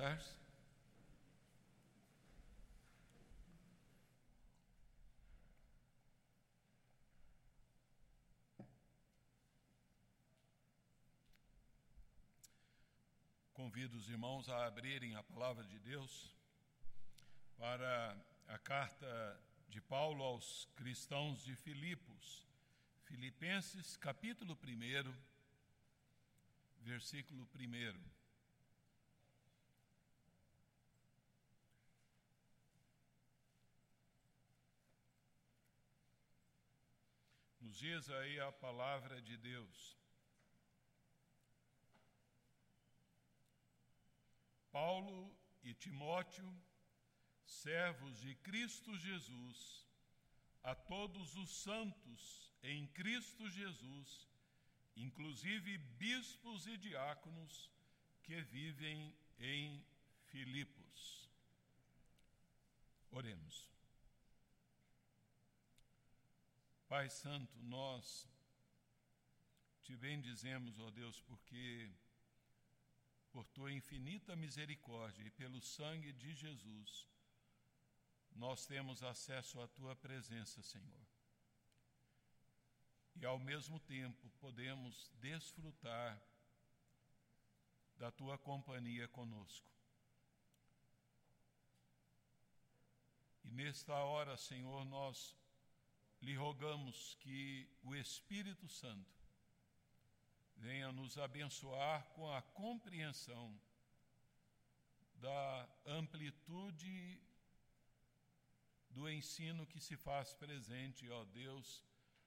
sentar-se. Convido os irmãos a abrirem a palavra de Deus para a carta de Paulo aos cristãos de Filipos. Filipenses, capítulo 1, versículo 1. Nos diz aí a palavra de Deus. Paulo e Timóteo, servos de Cristo Jesus, a todos os santos em Cristo Jesus, inclusive bispos e diáconos que vivem em Filipos. Oremos. Pai Santo, nós te bendizemos, ó Deus, porque por tua infinita misericórdia e pelo sangue de Jesus, nós temos acesso à tua presença, Senhor. E ao mesmo tempo podemos desfrutar da tua companhia conosco. E nesta hora, Senhor, nós lhe rogamos que o Espírito Santo venha nos abençoar com a compreensão da amplitude do ensino que se faz presente, ó Deus,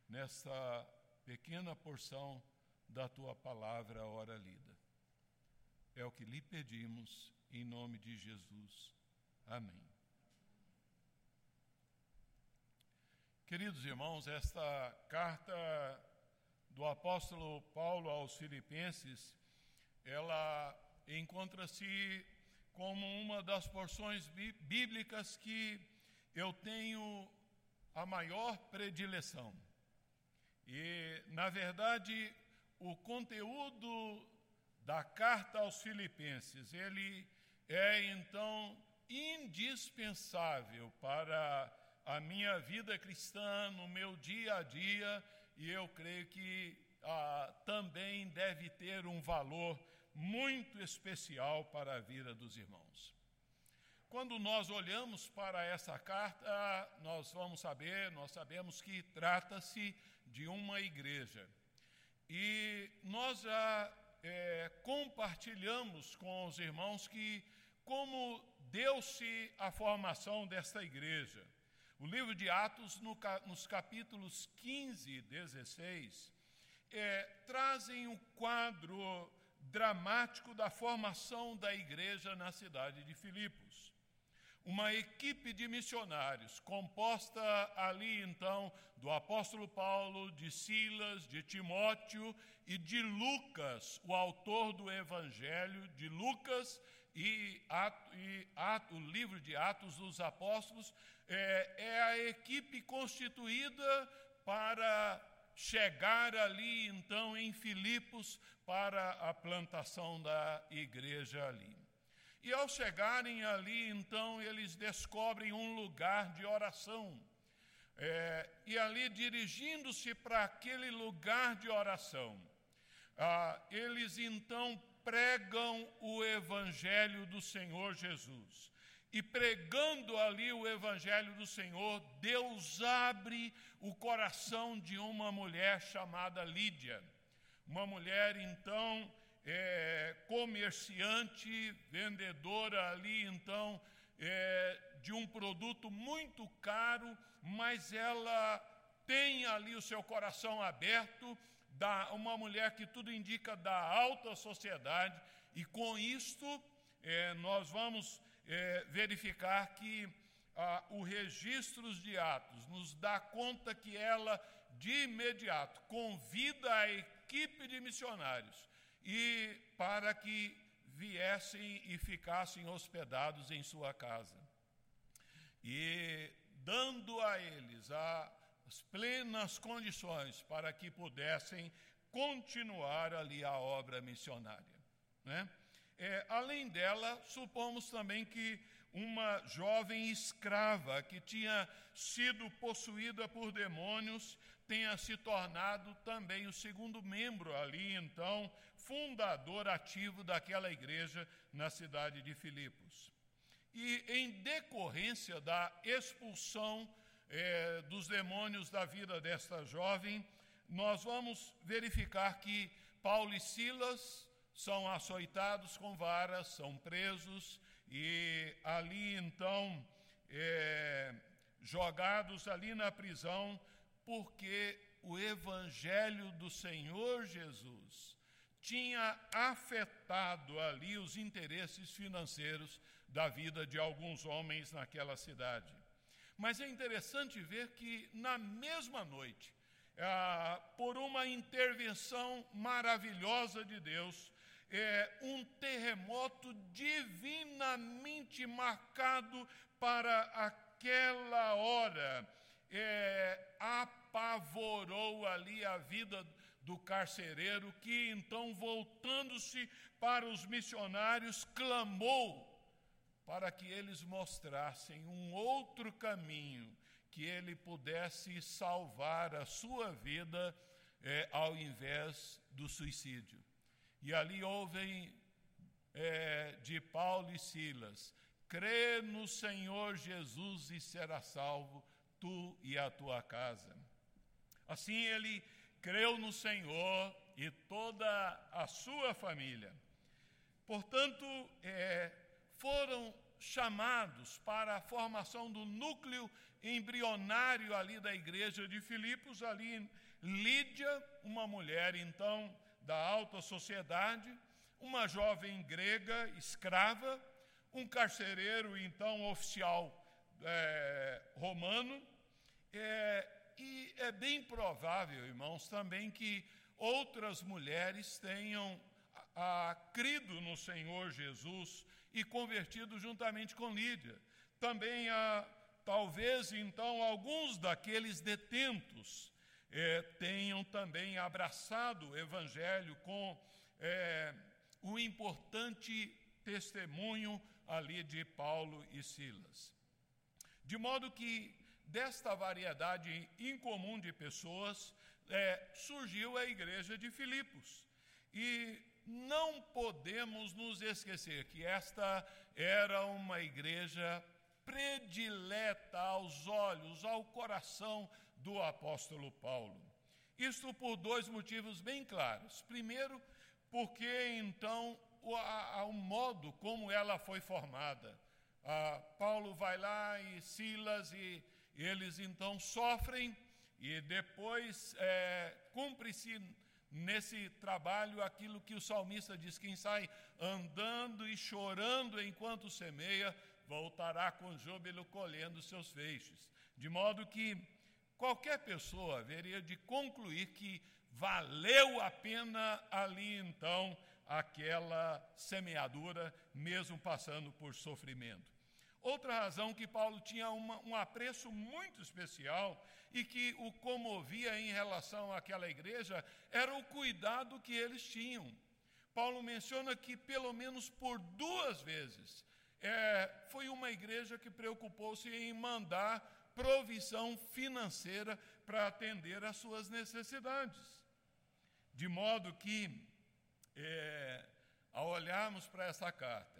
nessa pequena porção da tua palavra, a hora lida. É o que lhe pedimos, em nome de Jesus. Amém. Queridos irmãos, esta carta do apóstolo Paulo aos Filipenses, ela encontra-se como uma das porções bíblicas que eu tenho a maior predileção. E, na verdade, o conteúdo da carta aos Filipenses, ele é então indispensável para a minha vida cristã, no meu dia a dia, e eu creio que ah, também deve ter um valor muito especial para a vida dos irmãos. Quando nós olhamos para essa carta, nós vamos saber, nós sabemos que trata-se de uma igreja. E nós já é, compartilhamos com os irmãos que como deu-se a formação desta igreja. O livro de Atos, no, nos capítulos 15 e 16, é, trazem um quadro dramático da formação da igreja na cidade de Filipos. Uma equipe de missionários, composta ali então do apóstolo Paulo, de Silas, de Timóteo e de Lucas, o autor do evangelho, de Lucas e, ato, e ato, o livro de Atos dos Apóstolos, é, é a equipe constituída para chegar ali, então, em Filipos, para a plantação da igreja ali. E ao chegarem ali, então, eles descobrem um lugar de oração. É, e ali, dirigindo-se para aquele lugar de oração, ah, eles então pregam o Evangelho do Senhor Jesus. E pregando ali o Evangelho do Senhor, Deus abre o coração de uma mulher chamada Lídia. Uma mulher, então, é, comerciante, vendedora ali, então, é, de um produto muito caro, mas ela tem ali o seu coração aberto da uma mulher que tudo indica da alta sociedade, e com isto é, nós vamos é, verificar que ah, o registro de Atos nos dá conta que ela, de imediato, convida a equipe de missionários e para que viessem e ficassem hospedados em sua casa. E dando a eles a as plenas condições para que pudessem continuar ali a obra missionária. Né? É, além dela, supomos também que uma jovem escrava que tinha sido possuída por demônios tenha se tornado também o segundo membro ali, então, fundador ativo daquela igreja na cidade de Filipos. E em decorrência da expulsão é, dos demônios da vida desta jovem, nós vamos verificar que Paulo e Silas são açoitados com varas, são presos e ali então é, jogados ali na prisão, porque o Evangelho do Senhor Jesus tinha afetado ali os interesses financeiros da vida de alguns homens naquela cidade. Mas é interessante ver que na mesma noite, ah, por uma intervenção maravilhosa de Deus, é, um terremoto divinamente marcado para aquela hora, é, apavorou ali a vida do carcereiro, que então, voltando-se para os missionários, clamou para que eles mostrassem um outro caminho, que ele pudesse salvar a sua vida é, ao invés do suicídio. E ali ouvem é, de Paulo e Silas: crê no Senhor Jesus e será salvo, tu e a tua casa. Assim ele creu no Senhor e toda a sua família. Portanto, é, foram chamados para a formação do núcleo embrionário ali da igreja de Filipos, ali Lídia, uma mulher então da alta sociedade, uma jovem grega escrava, um carcereiro então oficial é, romano, é, e é bem provável, irmãos, também que outras mulheres tenham a, a, crido no Senhor Jesus e convertido juntamente com Lídia. Também há, talvez, então, alguns daqueles detentos é, tenham também abraçado o Evangelho com o importante testemunho ali de Paulo e Silas. De modo que desta variedade incomum de pessoas é, surgiu a igreja de Filipos. E não podemos nos esquecer que esta era uma igreja predileta aos olhos, ao coração do apóstolo Paulo. Isto por dois motivos bem claros. Primeiro, porque então o, a, o modo como ela foi formada. Ah, Paulo vai lá e Silas e eles então sofrem e depois é, cumpre-se nesse trabalho aquilo que o salmista diz: quem sai andando e chorando enquanto semeia, voltará com júbilo colhendo seus feixes. De modo que qualquer pessoa haveria de concluir que valeu a pena ali então aquela semeadura, mesmo passando por sofrimento. Outra razão que Paulo tinha uma, um apreço muito especial e que o comovia em relação àquela igreja era o cuidado que eles tinham. Paulo menciona que pelo menos por duas vezes é, foi uma igreja que preocupou-se em mandar provisão financeira para atender às suas necessidades. De modo que, é, ao olharmos para essa carta,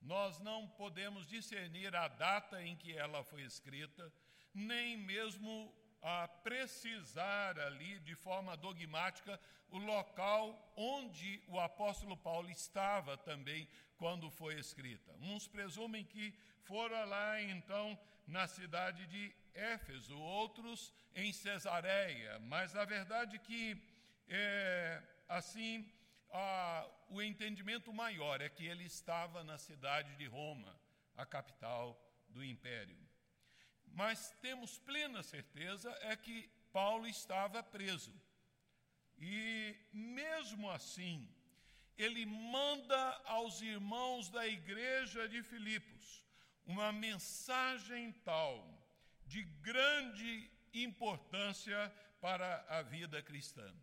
nós não podemos discernir a data em que ela foi escrita, nem mesmo a precisar ali de forma dogmática o local onde o apóstolo Paulo estava também quando foi escrita. Uns presumem que fora lá então na cidade de Éfeso, outros em Cesareia, mas na verdade que é, assim a, o entendimento maior é que ele estava na cidade de Roma, a capital do império. Mas temos plena certeza é que Paulo estava preso. E mesmo assim, ele manda aos irmãos da igreja de Filipos uma mensagem tal de grande importância para a vida cristã.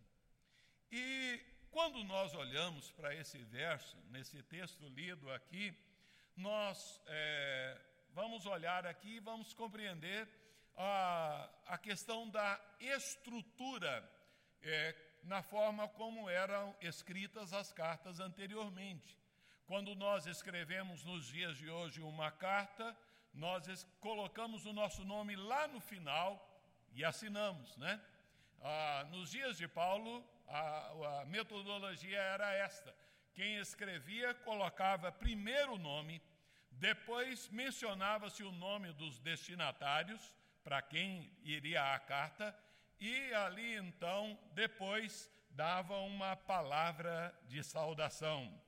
E quando nós olhamos para esse verso, nesse texto lido aqui, nós é, vamos olhar aqui e vamos compreender a, a questão da estrutura é, na forma como eram escritas as cartas anteriormente. Quando nós escrevemos nos dias de hoje uma carta, nós colocamos o nosso nome lá no final e assinamos, né? Ah, nos dias de Paulo, a, a metodologia era esta: quem escrevia colocava primeiro o nome, depois mencionava-se o nome dos destinatários, para quem iria a carta, e ali então, depois, dava uma palavra de saudação.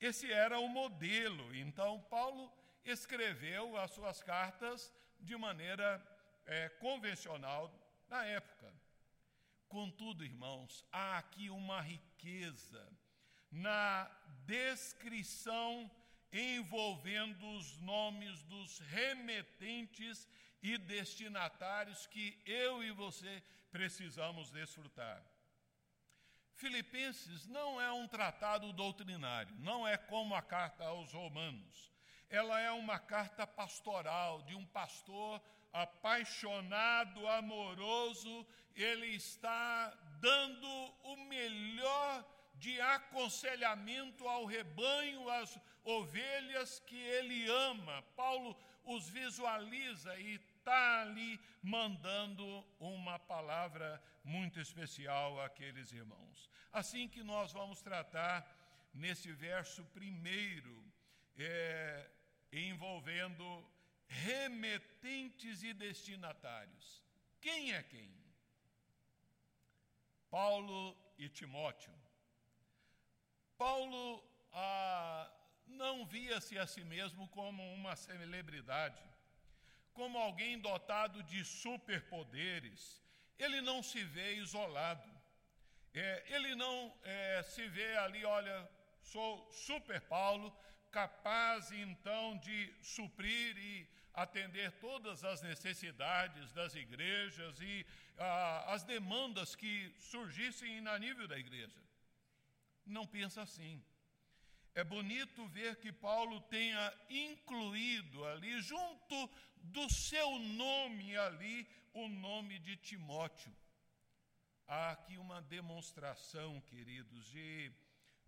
Esse era o modelo. Então, Paulo escreveu as suas cartas de maneira é, convencional na época. Contudo, irmãos, há aqui uma riqueza na descrição envolvendo os nomes dos remetentes e destinatários que eu e você precisamos desfrutar. Filipenses não é um tratado doutrinário, não é como a carta aos Romanos. Ela é uma carta pastoral de um pastor apaixonado, amoroso, ele está dando o melhor de aconselhamento ao rebanho, às ovelhas que ele ama. Paulo os visualiza e está ali mandando uma palavra muito especial àqueles irmãos. Assim que nós vamos tratar nesse verso primeiro, é, envolvendo remetentes e destinatários. Quem é quem? Paulo e Timóteo. Paulo ah, não via-se a si mesmo como uma celebridade, como alguém dotado de superpoderes. Ele não se vê isolado. É, ele não é, se vê ali, olha, sou super Paulo, capaz então de suprir e atender todas as necessidades das igrejas e ah, as demandas que surgissem na nível da igreja. Não pensa assim. É bonito ver que Paulo tenha incluído ali, junto do seu nome ali, o nome de Timóteo. Há aqui uma demonstração, queridos, de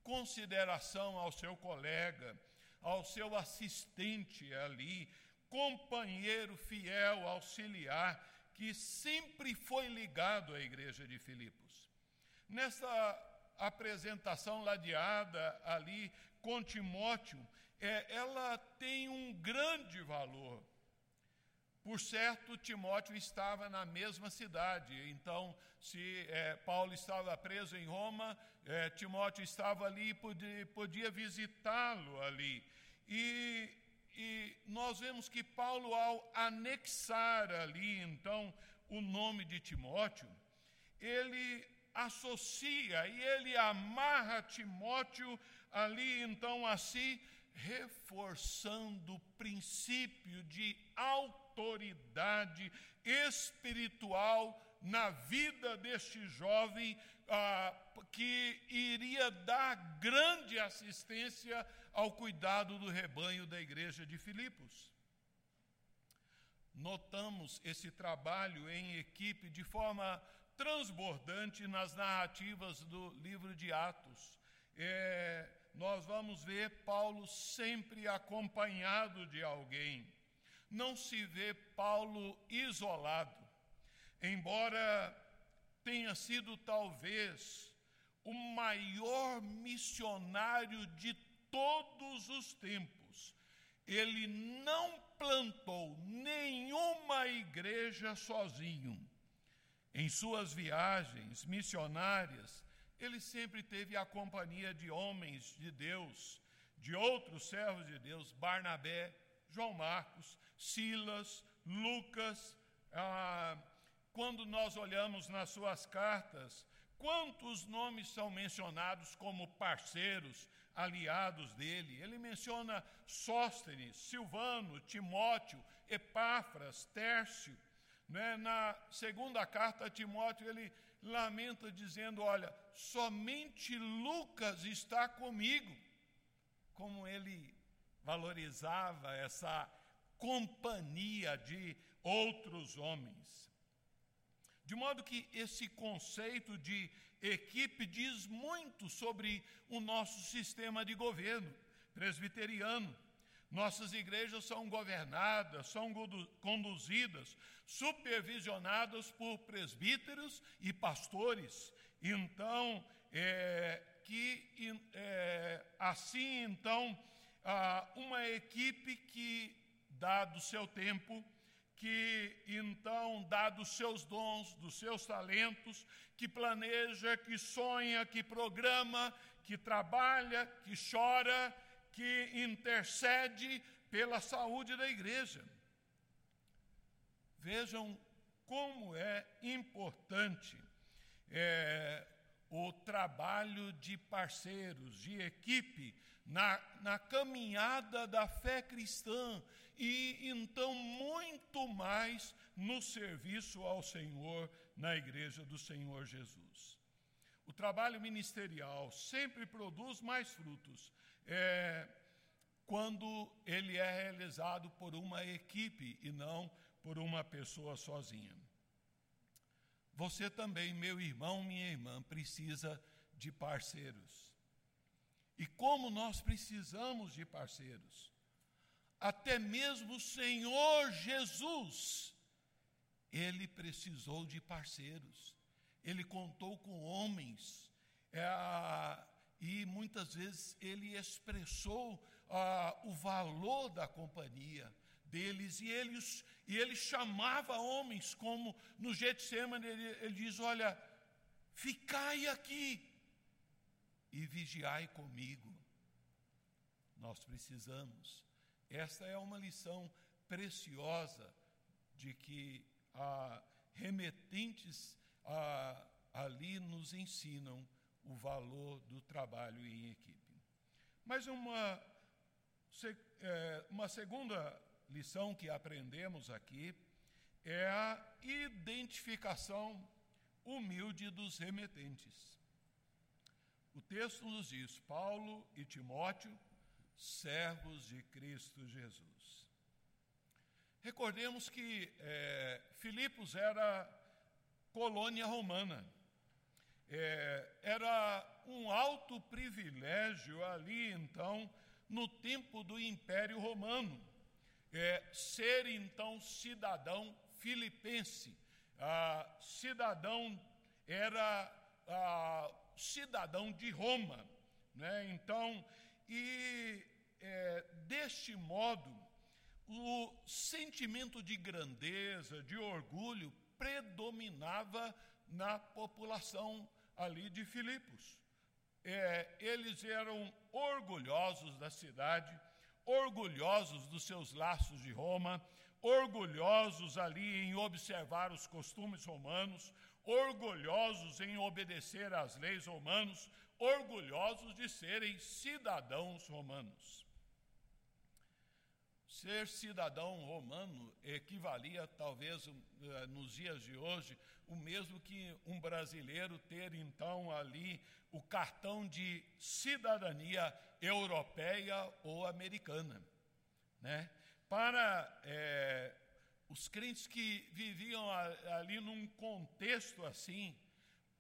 consideração ao seu colega, ao seu assistente ali, companheiro fiel, auxiliar, que sempre foi ligado à igreja de Filipos. Nessa apresentação ladeada ali com Timóteo, é, ela tem um grande valor. Por certo, Timóteo estava na mesma cidade, então, se é, Paulo estava preso em Roma, é, Timóteo estava ali e podia, podia visitá-lo ali. E, e nós vemos que Paulo, ao anexar ali, então, o nome de Timóteo, ele associa e ele amarra Timóteo ali, então, assim, reforçando o princípio de autoridade espiritual na vida deste jovem ah, que iria dar grande assistência ao cuidado do rebanho da igreja de Filipos. Notamos esse trabalho em equipe de forma transbordante nas narrativas do livro de Atos. É, nós vamos ver Paulo sempre acompanhado de alguém. Não se vê Paulo isolado, embora tenha sido talvez o maior missionário de todos os tempos. Ele não plantou nenhuma igreja sozinho. Em suas viagens missionárias, ele sempre teve a companhia de homens de Deus, de outros servos de Deus, Barnabé, João Marcos, Silas, Lucas. Ah, quando nós olhamos nas suas cartas, quantos nomes são mencionados como parceiros, aliados dele? Ele menciona Sóstenes, Silvano, Timóteo, Epáfras, Tércio. Né? Na segunda carta a Timóteo, ele lamenta dizendo: Olha, somente Lucas está comigo. Como ele valorizava essa companhia de outros homens. De modo que esse conceito de equipe diz muito sobre o nosso sistema de governo presbiteriano. Nossas igrejas são governadas, são conduzidas, supervisionadas por presbíteros e pastores. Então, é, que é, assim, então, uma equipe que, dado seu tempo, que então, dado os seus dons, dos seus talentos, que planeja, que sonha, que programa, que trabalha, que chora, que intercede pela saúde da igreja. Vejam como é importante é, o trabalho de parceiros, de equipe, na, na caminhada da fé cristã e então muito mais no serviço ao Senhor na igreja do Senhor Jesus. O trabalho ministerial sempre produz mais frutos é, quando ele é realizado por uma equipe e não por uma pessoa sozinha. Você também, meu irmão, minha irmã, precisa de parceiros. E como nós precisamos de parceiros. Até mesmo o Senhor Jesus, ele precisou de parceiros. Ele contou com homens. É, e muitas vezes ele expressou ah, o valor da companhia deles e, eles, e ele chamava homens, como no Getsemane ele, ele diz: Olha, ficai aqui e vigiai comigo. Nós precisamos. Esta é uma lição preciosa de que ah, remetentes ali nos ensinam o valor do trabalho em equipe. Mas uma, é, uma segunda lição que aprendemos aqui é a identificação humilde dos remetentes. O texto nos diz: Paulo e Timóteo, servos de Cristo Jesus. Recordemos que é, Filipos era colônia romana é, era um alto privilégio ali, então, no tempo do Império Romano, é, ser então cidadão filipense. Ah, cidadão era ah, cidadão de Roma. Né? Então, e é, deste modo, o sentimento de grandeza, de orgulho, predominava na população ali de Filipos. É, eles eram orgulhosos da cidade, orgulhosos dos seus laços de Roma, orgulhosos ali em observar os costumes romanos, orgulhosos em obedecer às leis romanos, orgulhosos de serem cidadãos romanos. Ser cidadão romano equivalia, talvez, eh, nos dias de hoje, o mesmo que um brasileiro ter então ali o cartão de cidadania europeia ou americana. Né? Para é, os crentes que viviam ali num contexto assim,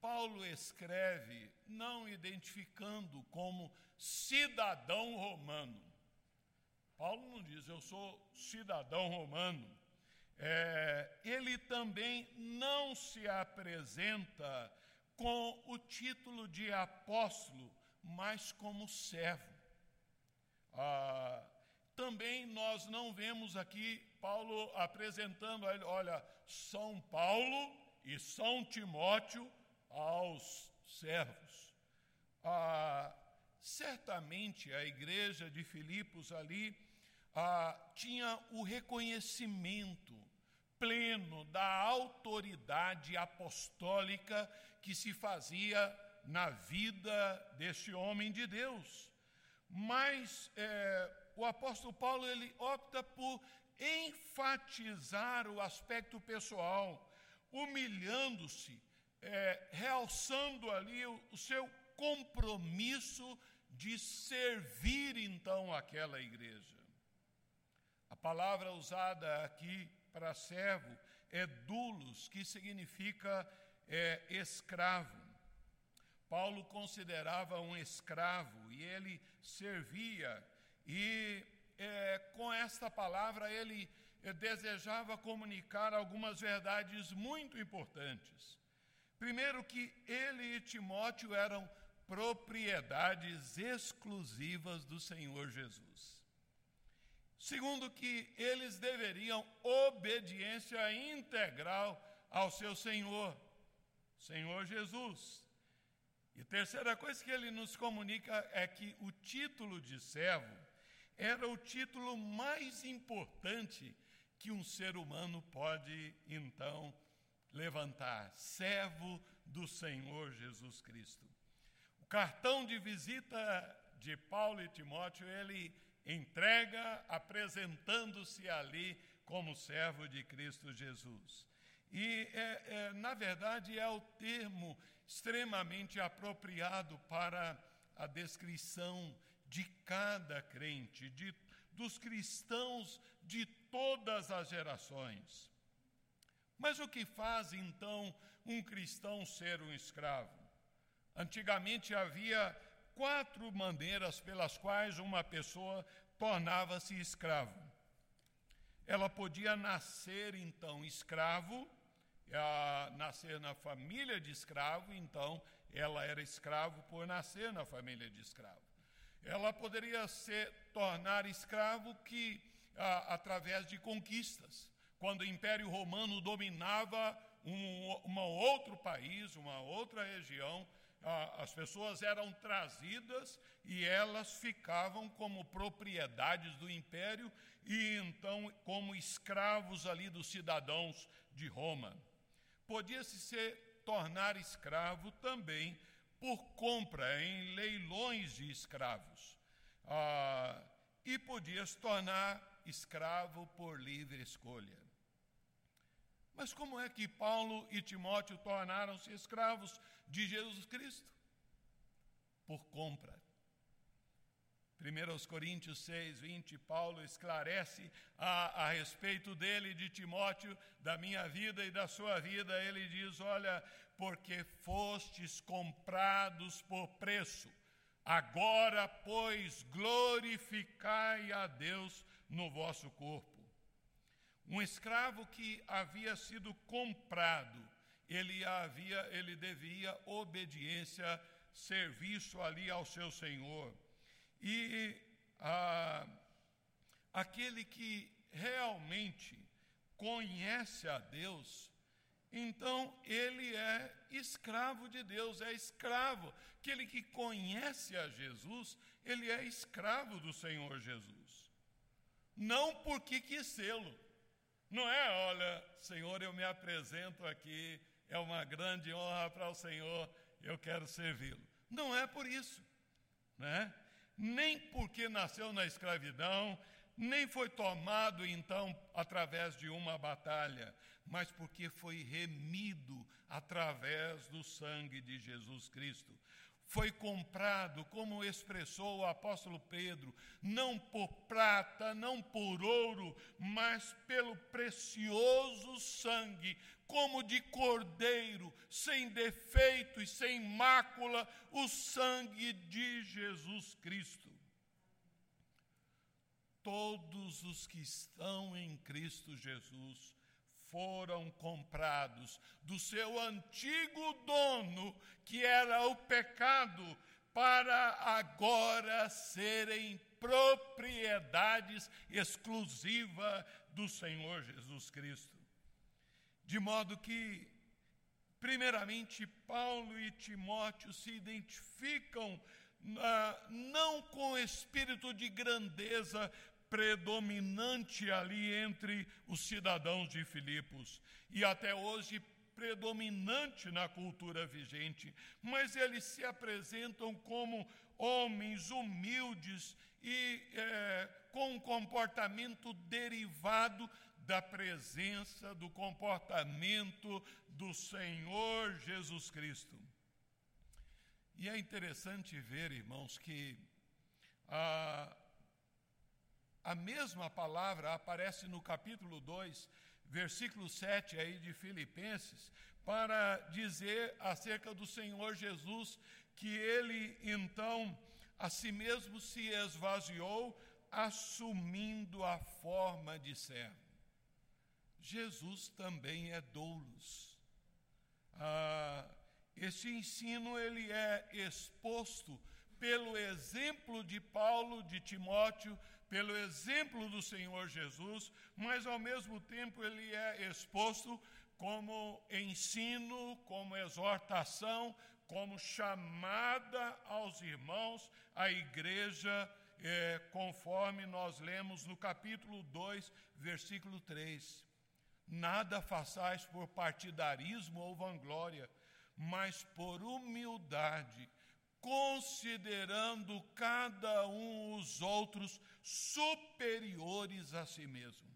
Paulo escreve não identificando como cidadão romano. Paulo não diz, eu sou cidadão romano é, ele também não se apresenta com o título de apóstolo, mas como servo. Ah, também nós não vemos aqui Paulo apresentando, olha, São Paulo e São Timóteo aos servos. Ah, certamente a igreja de Filipos ali ah, tinha o reconhecimento pleno da autoridade apostólica que se fazia na vida deste homem de Deus. Mas é, o apóstolo Paulo ele opta por enfatizar o aspecto pessoal, humilhando-se, é, realçando ali o, o seu compromisso de servir então aquela igreja. Palavra usada aqui para servo é dulos, que significa é, escravo. Paulo considerava um escravo e ele servia, e é, com esta palavra ele é, desejava comunicar algumas verdades muito importantes. Primeiro, que ele e Timóteo eram propriedades exclusivas do Senhor Jesus. Segundo, que eles deveriam obediência integral ao seu Senhor, Senhor Jesus. E terceira coisa que ele nos comunica é que o título de servo era o título mais importante que um ser humano pode então levantar: servo do Senhor Jesus Cristo. O cartão de visita de Paulo e Timóteo, ele entrega apresentando-se ali como servo de Cristo Jesus. E, é, é, na verdade, é o termo extremamente apropriado para a descrição de cada crente, de, dos cristãos de todas as gerações. Mas o que faz então um cristão ser um escravo? Antigamente havia quatro maneiras pelas quais uma pessoa tornava-se escravo. Ela podia nascer então escravo, nascer na família de escravo, então ela era escravo por nascer na família de escravo. Ela poderia se tornar escravo que através de conquistas, quando o Império Romano dominava um, um outro país, uma outra região, as pessoas eram trazidas e elas ficavam como propriedades do império e então como escravos ali dos cidadãos de Roma podia-se se tornar escravo também por compra em leilões de escravos. Ah, e podia se tornar escravo por livre escolha. Mas como é que Paulo e Timóteo tornaram-se escravos de Jesus Cristo? Por compra. 1 Coríntios 6, 20, Paulo esclarece a, a respeito dele, de Timóteo, da minha vida e da sua vida. Ele diz: Olha, porque fostes comprados por preço, agora, pois, glorificai a Deus no vosso corpo. Um escravo que havia sido comprado, ele havia, ele devia obediência, serviço ali ao seu senhor. E ah, aquele que realmente conhece a Deus, então ele é escravo de Deus, é escravo. Aquele que conhece a Jesus, ele é escravo do Senhor Jesus. Não porque quis sê-lo. Não é, olha, Senhor, eu me apresento aqui, é uma grande honra para o Senhor, eu quero servi-lo. Não é por isso, né? nem porque nasceu na escravidão, nem foi tomado então através de uma batalha, mas porque foi remido através do sangue de Jesus Cristo. Foi comprado, como expressou o apóstolo Pedro, não por prata, não por ouro, mas pelo precioso sangue como de cordeiro, sem defeito e sem mácula, o sangue de Jesus Cristo. Todos os que estão em Cristo Jesus foram comprados do seu antigo dono, que era o pecado, para agora serem propriedades exclusiva do Senhor Jesus Cristo. De modo que, primeiramente, Paulo e Timóteo se identificam uh, não com o espírito de grandeza predominante ali entre os cidadãos de Filipos, e até hoje predominante na cultura vigente, mas eles se apresentam como homens humildes e é, com um comportamento derivado da presença, do comportamento do Senhor Jesus Cristo. E é interessante ver, irmãos, que a, a mesma palavra aparece no capítulo 2, versículo 7 aí de Filipenses, para dizer acerca do Senhor Jesus que ele então a si mesmo se esvaziou, assumindo a forma de servo. Jesus também é doulos. Ah, esse ensino ele é exposto pelo exemplo de Paulo, de Timóteo, pelo exemplo do Senhor Jesus, mas ao mesmo tempo ele é exposto como ensino, como exortação, como chamada aos irmãos, à igreja, é, conforme nós lemos no capítulo 2, versículo 3. Nada façais por partidarismo ou vanglória, mas por humildade, considerando cada um os outros superiores a si mesmo.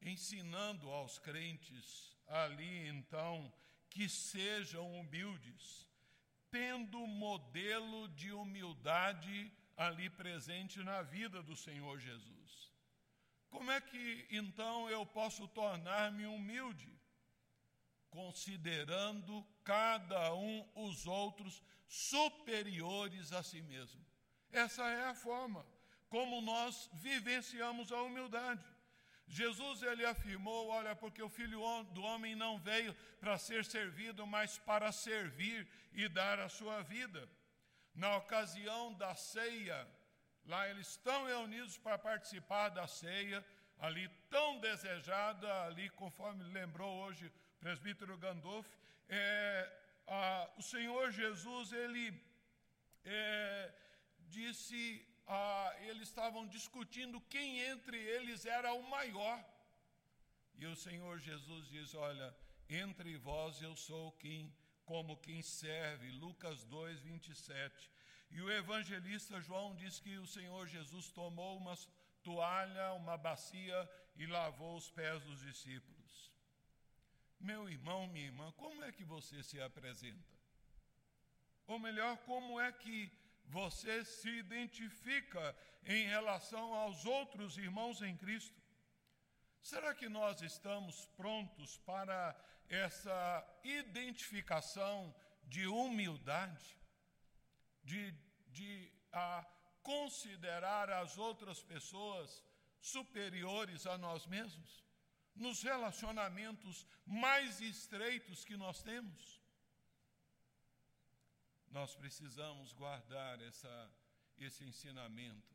Ensinando aos crentes ali, então, que sejam humildes, tendo modelo de humildade ali presente na vida do Senhor Jesus. Como é que então eu posso tornar-me humilde? Considerando cada um os outros superiores a si mesmo. Essa é a forma como nós vivenciamos a humildade. Jesus ele afirmou, olha, porque o filho do homem não veio para ser servido, mas para servir e dar a sua vida. Na ocasião da ceia, Lá eles estão reunidos para participar da ceia, ali tão desejada, ali conforme lembrou hoje o presbítero Gandolf, é, a, o Senhor Jesus, ele é, disse, a, eles estavam discutindo quem entre eles era o maior. E o Senhor Jesus diz, olha, entre vós eu sou quem, como quem serve, Lucas 2, 27. E o evangelista João diz que o Senhor Jesus tomou uma toalha, uma bacia e lavou os pés dos discípulos. Meu irmão, minha irmã, como é que você se apresenta? Ou melhor, como é que você se identifica em relação aos outros irmãos em Cristo? Será que nós estamos prontos para essa identificação de humildade? De, de a considerar as outras pessoas superiores a nós mesmos, nos relacionamentos mais estreitos que nós temos. Nós precisamos guardar essa, esse ensinamento.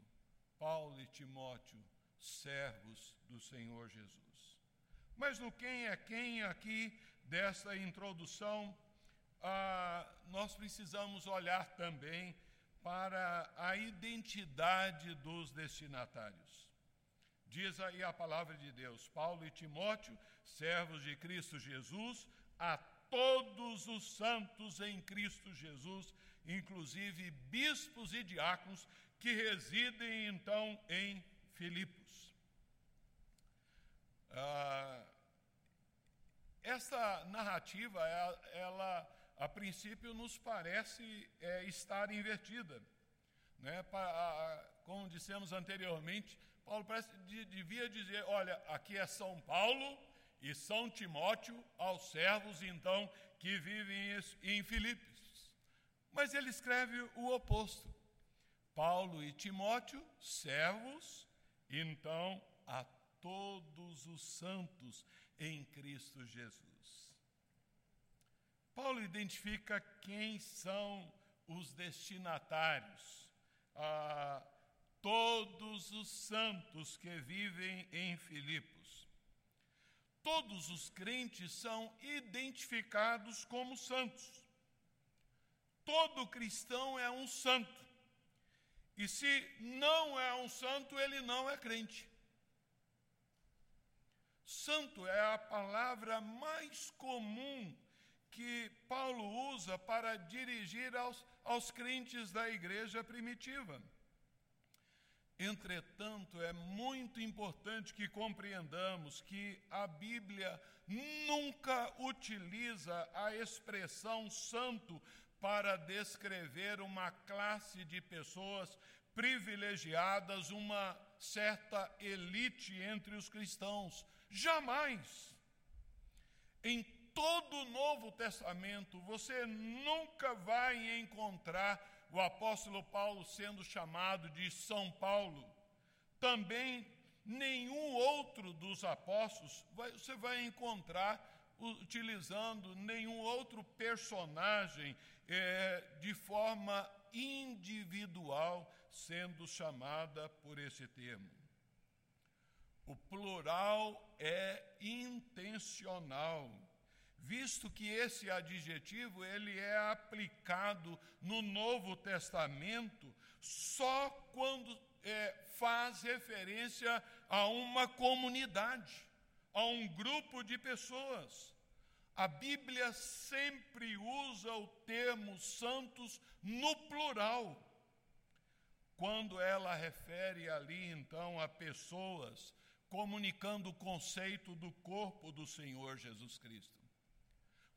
Paulo e Timóteo, servos do Senhor Jesus. Mas no quem é quem aqui dessa introdução, ah, nós precisamos olhar também para a identidade dos destinatários. Diz aí a palavra de Deus: Paulo e Timóteo, servos de Cristo Jesus, a todos os santos em Cristo Jesus, inclusive bispos e diáconos que residem então em Filipos. Ah, essa narrativa, ela a princípio nos parece é, estar invertida. Né? como dissemos anteriormente, Paulo parece, devia dizer: olha, aqui é São Paulo e São Timóteo aos servos, então, que vivem em Filipos. Mas ele escreve o oposto. Paulo e Timóteo, servos, então, a todos os santos em Cristo Jesus. Paulo identifica quem são os destinatários, ah, todos os santos que vivem em Filipos. Todos os crentes são identificados como santos. Todo cristão é um santo. E se não é um santo, ele não é crente. Santo é a palavra mais comum que Paulo usa para dirigir aos, aos crentes da igreja primitiva. Entretanto, é muito importante que compreendamos que a Bíblia nunca utiliza a expressão santo para descrever uma classe de pessoas privilegiadas, uma certa elite entre os cristãos. Jamais. Em todo o Novo Testamento, você nunca vai encontrar o apóstolo Paulo sendo chamado de São Paulo. Também nenhum outro dos apóstolos vai, você vai encontrar utilizando nenhum outro personagem é, de forma individual sendo chamada por esse termo. O plural é intencional, visto que esse adjetivo ele é aplicado no Novo Testamento só quando é, faz referência a uma comunidade, a um grupo de pessoas. A Bíblia sempre usa o termo santos no plural. Quando ela refere ali, então, a pessoas comunicando o conceito do corpo do Senhor Jesus Cristo.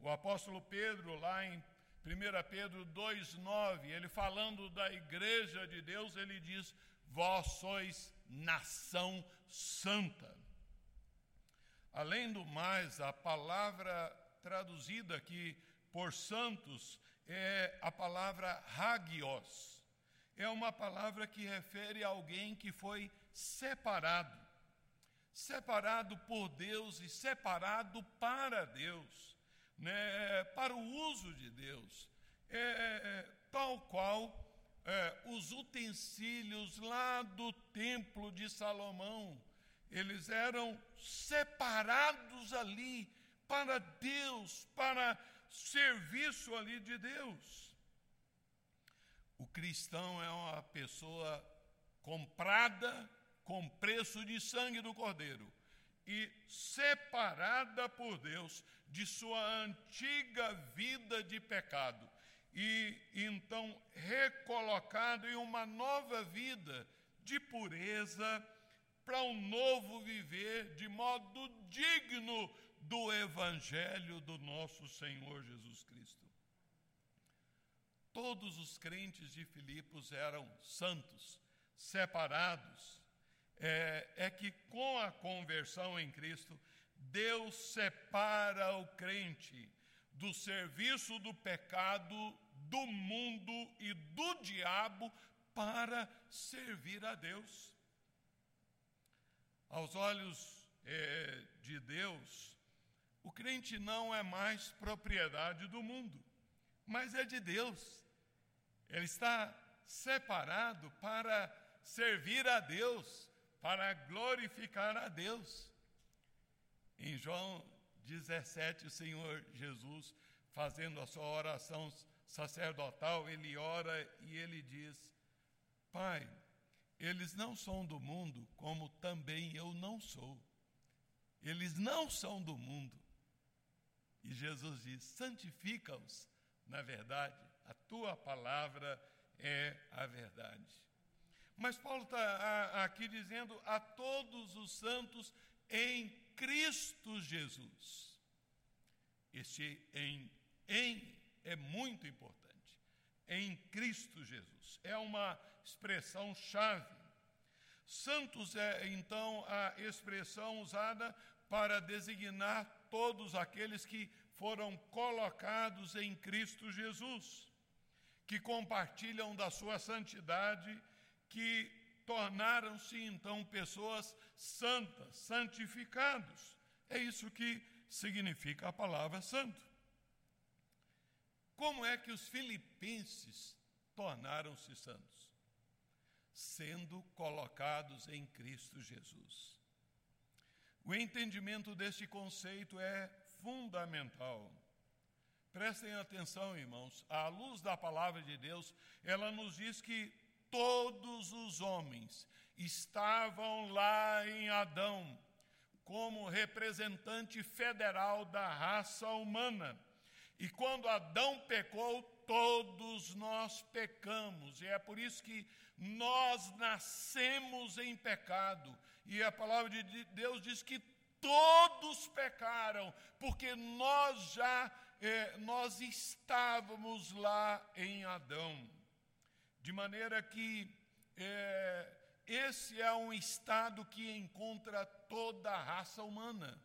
O apóstolo Pedro, lá em 1 Pedro 2,9, ele falando da igreja de Deus, ele diz: Vós sois nação santa. Além do mais, a palavra traduzida aqui por santos é a palavra hagios. É uma palavra que refere a alguém que foi separado. Separado por Deus e separado para Deus, né, para o uso de Deus. É, é, tal qual é, os utensílios lá do templo de Salomão, eles eram separados ali para Deus, para serviço ali de Deus. O cristão é uma pessoa comprada com preço de sangue do Cordeiro e separada por Deus de sua antiga vida de pecado e então recolocado em uma nova vida de pureza para um novo viver de modo digno do evangelho do nosso Senhor Jesus Cristo. Todos os crentes de Filipos eram santos, separados. É, é que com a conversão em Cristo, Deus separa o crente do serviço do pecado, do mundo e do diabo para servir a Deus. Aos olhos é, de Deus, o crente não é mais propriedade do mundo, mas é de Deus. Ele está separado para servir a Deus, para glorificar a Deus. Em João 17, o Senhor Jesus, fazendo a sua oração sacerdotal, ele ora e ele diz: Pai, eles não são do mundo, como também eu não sou. Eles não são do mundo. E Jesus diz: santifica-os na verdade, a tua palavra é a verdade. Mas Paulo está aqui dizendo a todos os santos em Cristo Jesus. Este em, em é muito importante. Em Cristo Jesus. É uma expressão chave. Santos é então a expressão usada para designar todos aqueles que foram colocados em Cristo Jesus, que compartilham da sua santidade, que tornaram-se então pessoas santas, santificados. É isso que significa a palavra santo. Como é que os filipenses tornaram-se santos? Sendo colocados em Cristo Jesus. O entendimento deste conceito é fundamental. Prestem atenção, irmãos, à luz da palavra de Deus, ela nos diz que todos os homens estavam lá em Adão, como representante federal da raça humana. E quando Adão pecou, todos nós pecamos, e é por isso que nós nascemos em pecado, e a palavra de Deus diz que todos pecaram, porque nós já eh, nós estávamos lá em Adão. De maneira que eh, esse é um estado que encontra toda a raça humana.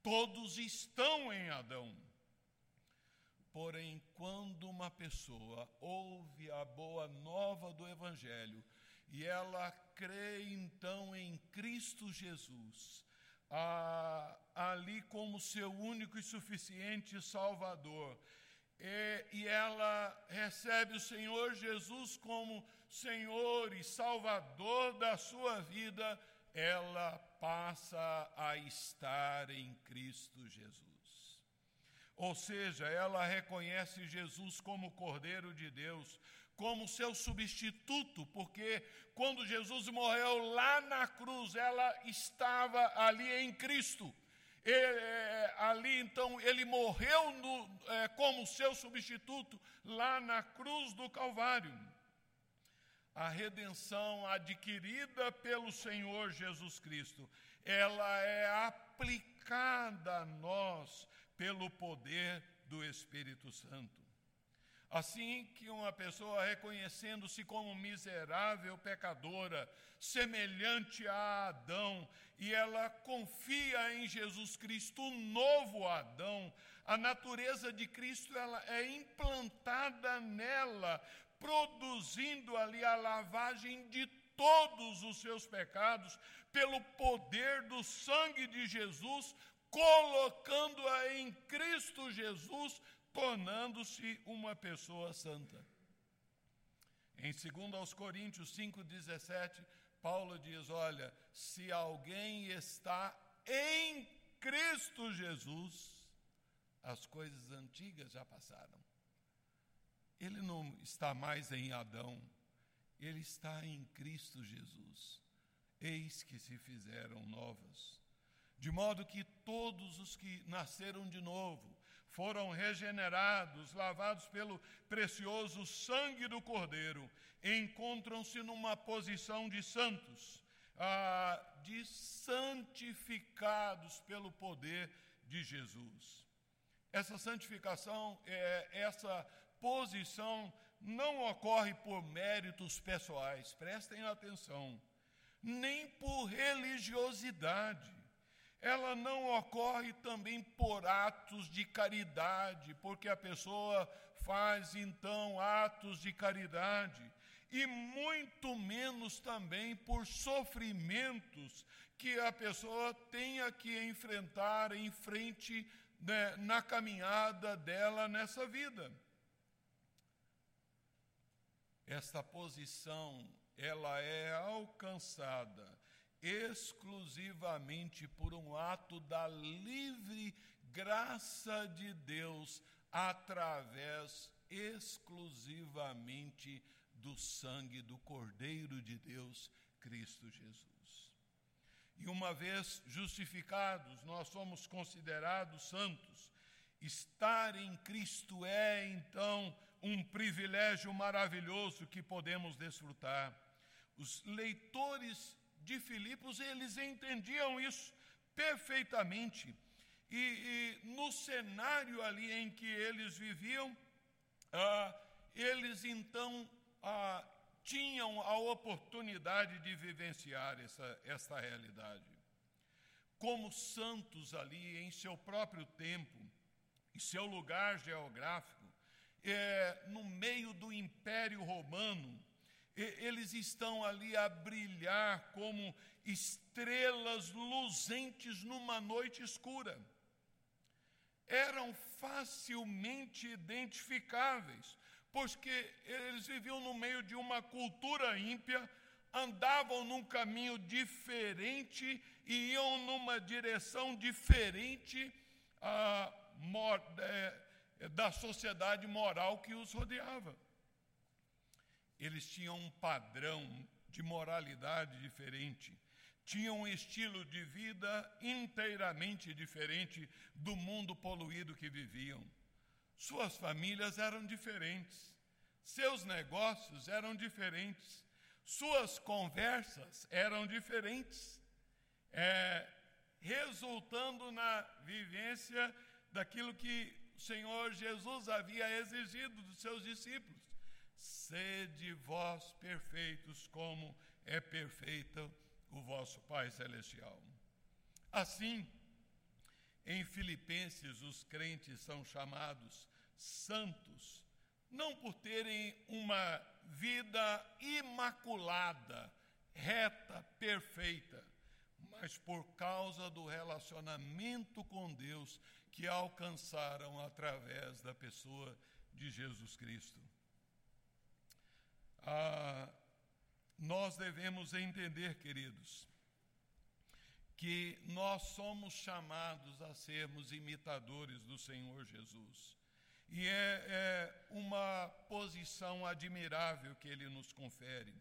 Todos estão em Adão. Porém, quando uma pessoa ouve a boa nova do Evangelho e ela crê então em Cristo Jesus, ah, ali como seu único e suficiente Salvador, e, e ela recebe o Senhor Jesus como Senhor e Salvador da sua vida, ela passa a estar em Cristo Jesus. Ou seja, ela reconhece Jesus como Cordeiro de Deus, como seu substituto, porque quando Jesus morreu lá na cruz, ela estava ali em Cristo. E, é, ali então ele morreu no, é, como seu substituto lá na cruz do Calvário. A redenção adquirida pelo Senhor Jesus Cristo, ela é aplicada a nós pelo poder do Espírito Santo. Assim que uma pessoa reconhecendo-se como miserável pecadora, semelhante a Adão, e ela confia em Jesus Cristo, o novo Adão, a natureza de Cristo ela é implantada nela, produzindo ali a lavagem de todos os seus pecados pelo poder do sangue de Jesus, colocando-a em Cristo Jesus, tornando-se uma pessoa santa. Em 2 aos Coríntios 5:17, Paulo diz: "Olha, se alguém está em Cristo Jesus, as coisas antigas já passaram. Ele não está mais em Adão, ele está em Cristo Jesus. Eis que se fizeram novas de modo que todos os que nasceram de novo foram regenerados, lavados pelo precioso sangue do Cordeiro, encontram-se numa posição de santos, ah, de santificados pelo poder de Jesus. Essa santificação, é, essa posição não ocorre por méritos pessoais, prestem atenção, nem por religiosidade ela não ocorre também por atos de caridade, porque a pessoa faz então atos de caridade, e muito menos também por sofrimentos que a pessoa tenha que enfrentar em frente né, na caminhada dela nessa vida. Esta posição ela é alcançada exclusivamente por um ato da livre graça de Deus, através exclusivamente do sangue do Cordeiro de Deus, Cristo Jesus. E uma vez justificados, nós somos considerados santos. Estar em Cristo é, então, um privilégio maravilhoso que podemos desfrutar. Os leitores de Filipos, eles entendiam isso perfeitamente. E, e no cenário ali em que eles viviam, ah, eles então ah, tinham a oportunidade de vivenciar essa, essa realidade. Como santos ali em seu próprio tempo, em seu lugar geográfico, é, no meio do Império Romano, eles estão ali a brilhar como estrelas luzentes numa noite escura. Eram facilmente identificáveis, porque eles viviam no meio de uma cultura ímpia, andavam num caminho diferente e iam numa direção diferente ah, é, da sociedade moral que os rodeava eles tinham um padrão de moralidade diferente, tinham um estilo de vida inteiramente diferente do mundo poluído que viviam. Suas famílias eram diferentes, seus negócios eram diferentes, suas conversas eram diferentes, é, resultando na vivência daquilo que o Senhor Jesus havia exigido dos seus discípulos. Sede vós perfeitos, como é perfeito o vosso Pai Celestial. Assim, em Filipenses, os crentes são chamados santos, não por terem uma vida imaculada, reta, perfeita, mas por causa do relacionamento com Deus que alcançaram através da pessoa de Jesus Cristo. Ah, nós devemos entender, queridos, que nós somos chamados a sermos imitadores do Senhor Jesus. E é, é, uma posição admirável que Ele nos confere.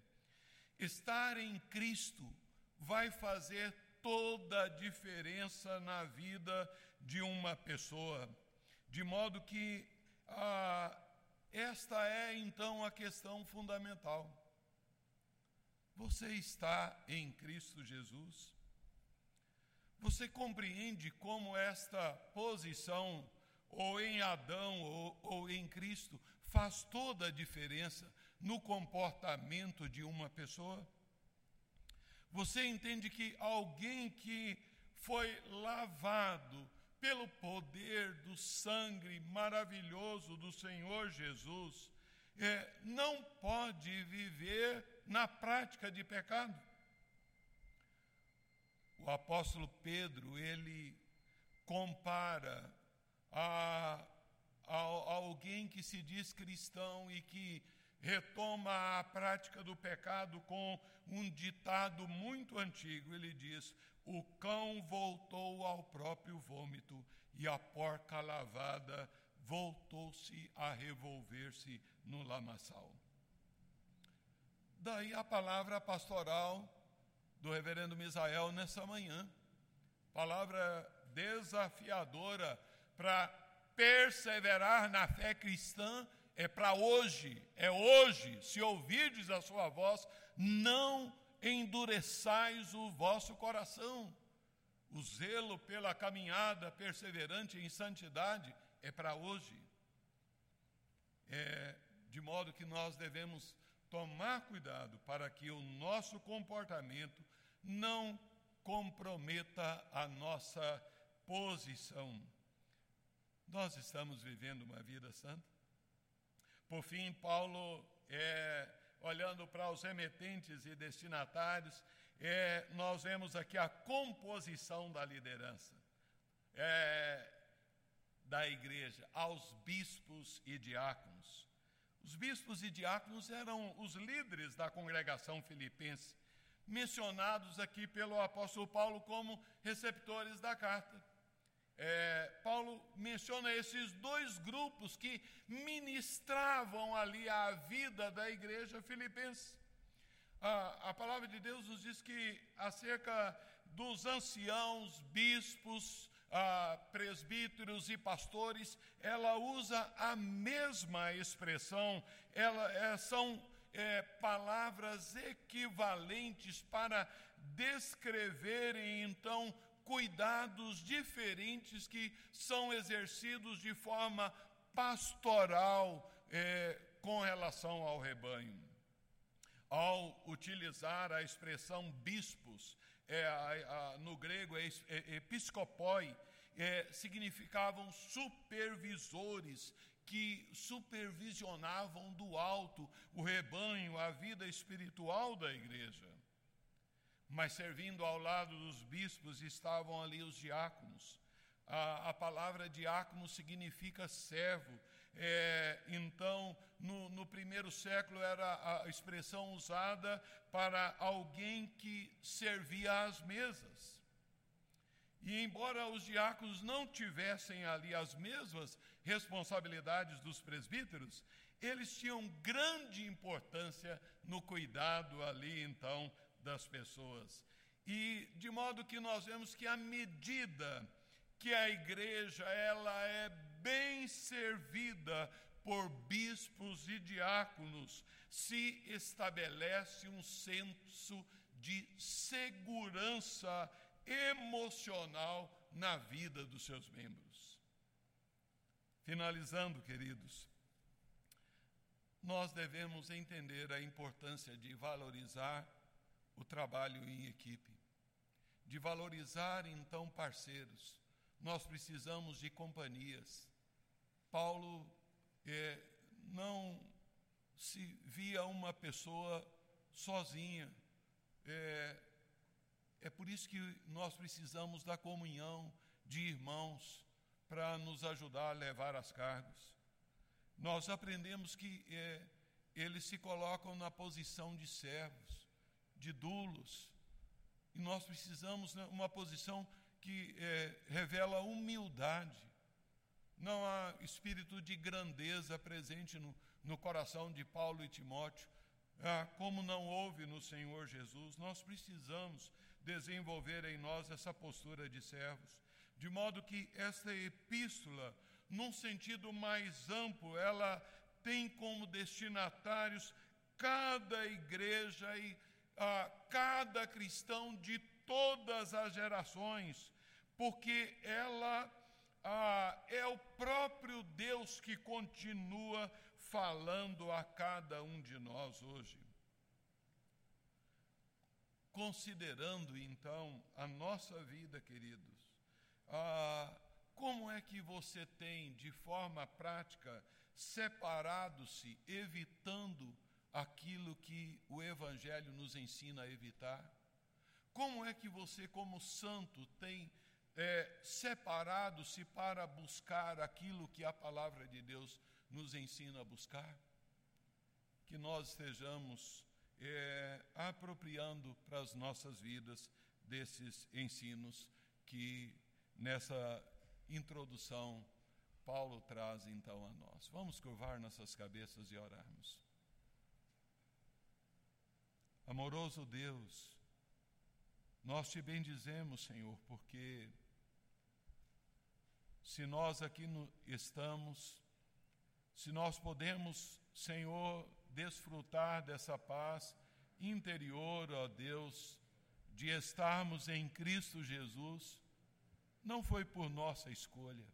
Estar em Cristo vai fazer toda a diferença na vida de uma pessoa, de modo que ah, esta é então a questão fundamental. Você está em Cristo Jesus? Você compreende como esta posição, ou em Adão ou, ou em Cristo, faz toda a diferença no comportamento de uma pessoa? Você entende que alguém que foi lavado pelo poder do sangue maravilhoso do Senhor Jesus, é, não pode viver na prática de pecado. O apóstolo Pedro, ele compara a, a, a alguém que se diz cristão e que retoma a prática do pecado com um ditado muito antigo. Ele diz: O cão voltou ao próprio vômito e a porca lavada voltou-se a revolver-se no lamaçal. Daí a palavra pastoral do reverendo Misael nessa manhã. Palavra desafiadora para perseverar na fé cristã é para hoje, é hoje. Se ouvirdes a sua voz, não endureçais o vosso coração. O zelo pela caminhada perseverante em santidade é para hoje. É, de modo que nós devemos tomar cuidado para que o nosso comportamento não comprometa a nossa posição. Nós estamos vivendo uma vida santa? Por fim, Paulo, é, olhando para os remetentes e destinatários, é, nós vemos aqui a composição da liderança é, da igreja, aos bispos e diáconos. Os bispos e diáconos eram os líderes da congregação filipense, mencionados aqui pelo apóstolo Paulo como receptores da carta é, Paulo menciona esses dois grupos que ministravam ali a vida da igreja filipense. A, a palavra de Deus nos diz que acerca dos anciãos, bispos, presbíteros e pastores, ela usa a mesma expressão, ela, é, são é, palavras equivalentes para descreverem então cuidados diferentes que são exercidos de forma pastoral é, com relação ao rebanho. Ao utilizar a expressão bispos, é, a, a, no grego é, é episcopoi, é, significavam supervisores que supervisionavam do alto o rebanho, a vida espiritual da igreja mas servindo ao lado dos bispos estavam ali os diáconos. A, a palavra diácono significa servo. É, então, no, no, primeiro século, era a expressão usada para alguém que servia às mesas. E, embora os diáconos não tivessem ali as mesmas responsabilidades dos presbíteros, eles tinham grande importância no cuidado ali, então, das pessoas. E de modo que nós vemos que à medida que a igreja ela é bem servida por bispos e diáconos, se estabelece um senso de segurança emocional na vida dos seus membros. Finalizando, queridos, nós devemos entender a importância de valorizar o trabalho em equipe, de valorizar então parceiros. Nós precisamos de companhias. Paulo é, não se via uma pessoa sozinha. É, é por isso que nós precisamos da comunhão de irmãos para nos ajudar a levar as cargas. Nós aprendemos que é, eles se colocam na posição de servos, de dulos, e nós precisamos de né, uma posição que é, revela humildade. Não há espírito de grandeza presente no, no coração de Paulo e Timóteo, ah, como não houve no Senhor Jesus. Nós precisamos desenvolver em nós essa postura de servos, de modo que esta epístola, num sentido mais amplo, ela tem como destinatários cada igreja e ah, cada cristão de todas as gerações, porque ela ah, é o próprio Deus que continua falando a cada um de nós hoje. Considerando então a nossa vida, queridos, ah, como é que você tem, de forma prática, separado-se, evitando aquilo que o Evangelho nos ensina a evitar? Como é que você, como santo, tem é, separado-se para buscar aquilo que a palavra de Deus nos ensina a buscar? Que nós estejamos é, apropriando para as nossas vidas desses ensinos que nessa introdução Paulo traz então a nós. Vamos curvar nossas cabeças e orarmos. Amoroso Deus, nós te bendizemos, Senhor, porque se nós aqui no, estamos, se nós podemos, Senhor, desfrutar dessa paz interior, ó Deus, de estarmos em Cristo Jesus, não foi por nossa escolha,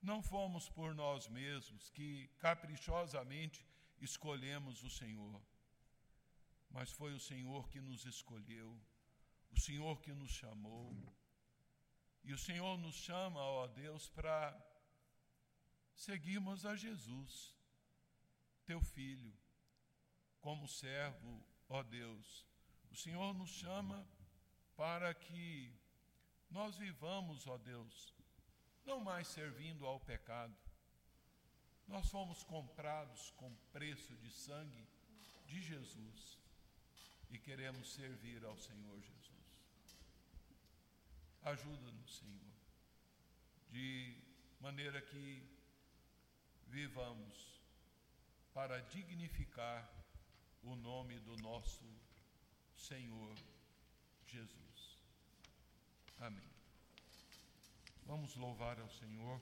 não fomos por nós mesmos que caprichosamente escolhemos o Senhor, mas foi o Senhor que nos escolheu, o Senhor que nos chamou. E o Senhor nos chama, ó Deus, para seguirmos a Jesus, teu filho, como servo, ó Deus. O Senhor nos chama para que nós vivamos, ó Deus, não mais servindo ao pecado. Nós fomos comprados com preço de sangue de Jesus e queremos servir ao Senhor Jesus. Ajuda-nos, Senhor, de maneira que vivamos para dignificar o nome do nosso Senhor Jesus. Amém. Vamos louvar ao Senhor.